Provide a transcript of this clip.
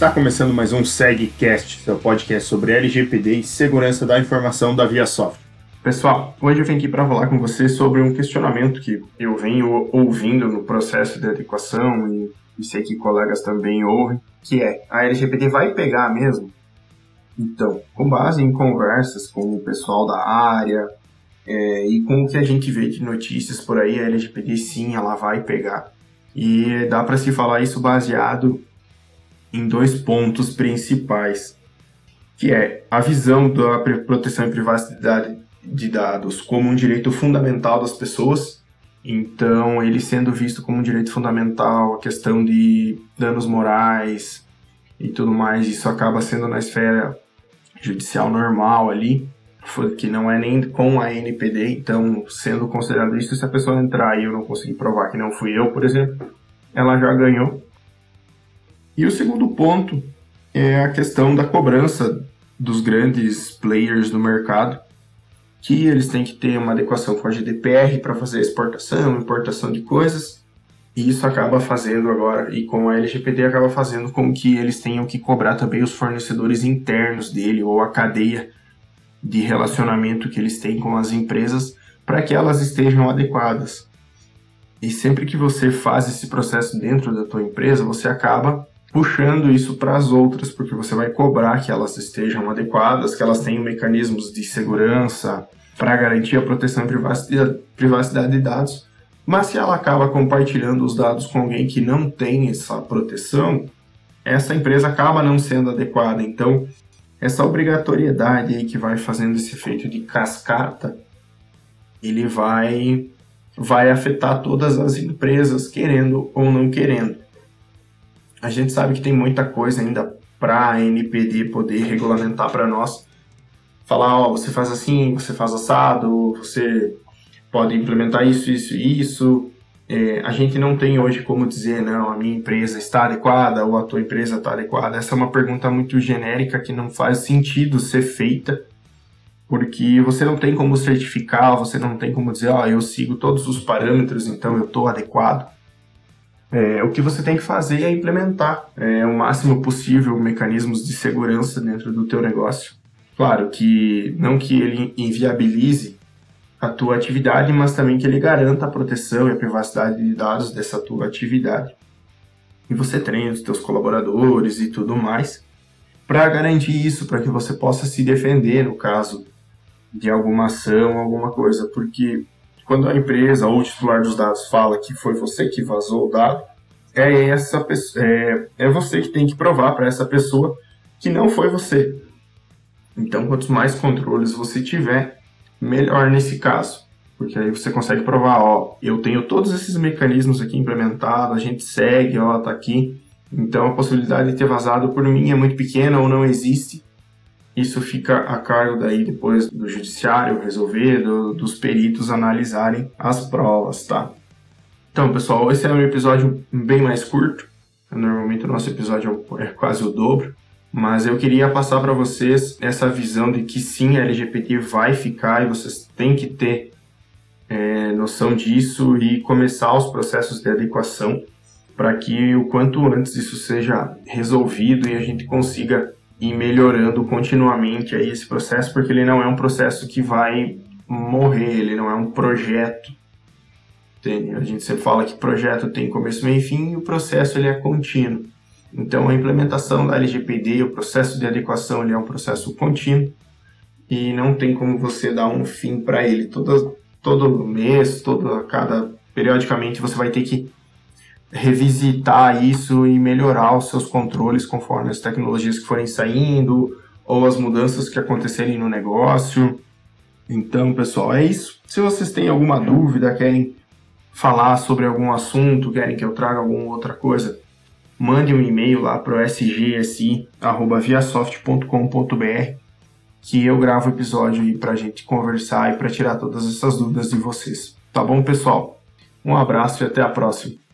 Está começando mais um SegCast, seu podcast sobre LGPD e segurança da informação da ViaSoft. Pessoal, hoje eu vim aqui para falar com vocês sobre um questionamento que eu venho ouvindo no processo de adequação e, e sei que colegas também ouvem, que é, a LGPD vai pegar mesmo? Então, com base em conversas com o pessoal da área é, e com o que a gente vê de notícias por aí, a LGPD sim, ela vai pegar. E dá para se falar isso baseado em dois pontos principais, que é a visão da proteção e privacidade de dados como um direito fundamental das pessoas. Então, ele sendo visto como um direito fundamental, a questão de danos morais e tudo mais, isso acaba sendo na esfera judicial normal ali, que não é nem com a NPD, então, sendo considerado isso, se a pessoa entrar e eu não conseguir provar que não fui eu, por exemplo, ela já ganhou e o segundo ponto é a questão da cobrança dos grandes players do mercado, que eles têm que ter uma adequação com a GDPR para fazer exportação, importação de coisas, e isso acaba fazendo agora, e com a LGPD acaba fazendo com que eles tenham que cobrar também os fornecedores internos dele, ou a cadeia de relacionamento que eles têm com as empresas, para que elas estejam adequadas. E sempre que você faz esse processo dentro da tua empresa, você acaba puxando isso para as outras, porque você vai cobrar que elas estejam adequadas, que elas tenham mecanismos de segurança para garantir a proteção e privacidade, de dados. Mas se ela acaba compartilhando os dados com alguém que não tem essa proteção, essa empresa acaba não sendo adequada. Então, essa obrigatoriedade aí que vai fazendo esse efeito de cascata, ele vai vai afetar todas as empresas, querendo ou não querendo a gente sabe que tem muita coisa ainda para a NPD poder regulamentar para nós. Falar, ó, você faz assim, você faz assado, você pode implementar isso, isso e isso. É, a gente não tem hoje como dizer, não, a minha empresa está adequada ou a tua empresa está adequada. Essa é uma pergunta muito genérica que não faz sentido ser feita, porque você não tem como certificar, você não tem como dizer, ó, eu sigo todos os parâmetros, então eu estou adequado. É, o que você tem que fazer é implementar é, o máximo possível mecanismos de segurança dentro do teu negócio. Claro que não que ele inviabilize a tua atividade, mas também que ele garanta a proteção e a privacidade de dados dessa tua atividade. E você treina os teus colaboradores e tudo mais para garantir isso, para que você possa se defender no caso de alguma ação, alguma coisa, porque quando a empresa ou o titular dos dados fala que foi você que vazou o dado, é essa é, é você que tem que provar para essa pessoa que não foi você. Então, quanto mais controles você tiver, melhor nesse caso, porque aí você consegue provar, ó, eu tenho todos esses mecanismos aqui implementados, a gente segue, ó, tá aqui. Então, a possibilidade de ter vazado por mim é muito pequena ou não existe. Isso fica a cargo daí depois do judiciário resolver, do, dos peritos analisarem as provas, tá? Então, pessoal, esse é um episódio bem mais curto. Normalmente o nosso episódio é quase o dobro, mas eu queria passar para vocês essa visão de que sim, a LGBT vai ficar e vocês têm que ter é, noção disso e começar os processos de adequação para que o quanto antes isso seja resolvido e a gente consiga e melhorando continuamente aí esse processo, porque ele não é um processo que vai morrer, ele não é um projeto. Tem, a gente sempre fala que projeto tem começo, meio e fim, e o processo ele é contínuo. Então a implementação da LGPD, o processo de adequação, ele é um processo contínuo e não tem como você dar um fim para ele. Todo, todo mês, todo, cada periodicamente você vai ter que revisitar isso e melhorar os seus controles conforme as tecnologias que forem saindo ou as mudanças que acontecerem no negócio. Então, pessoal, é isso. Se vocês têm alguma dúvida, querem falar sobre algum assunto, querem que eu traga alguma outra coisa, mande um e-mail lá para o sgsi@viasoft.com.br que eu gravo o episódio aí para a gente conversar e para tirar todas essas dúvidas de vocês. Tá bom, pessoal? Um abraço e até a próxima.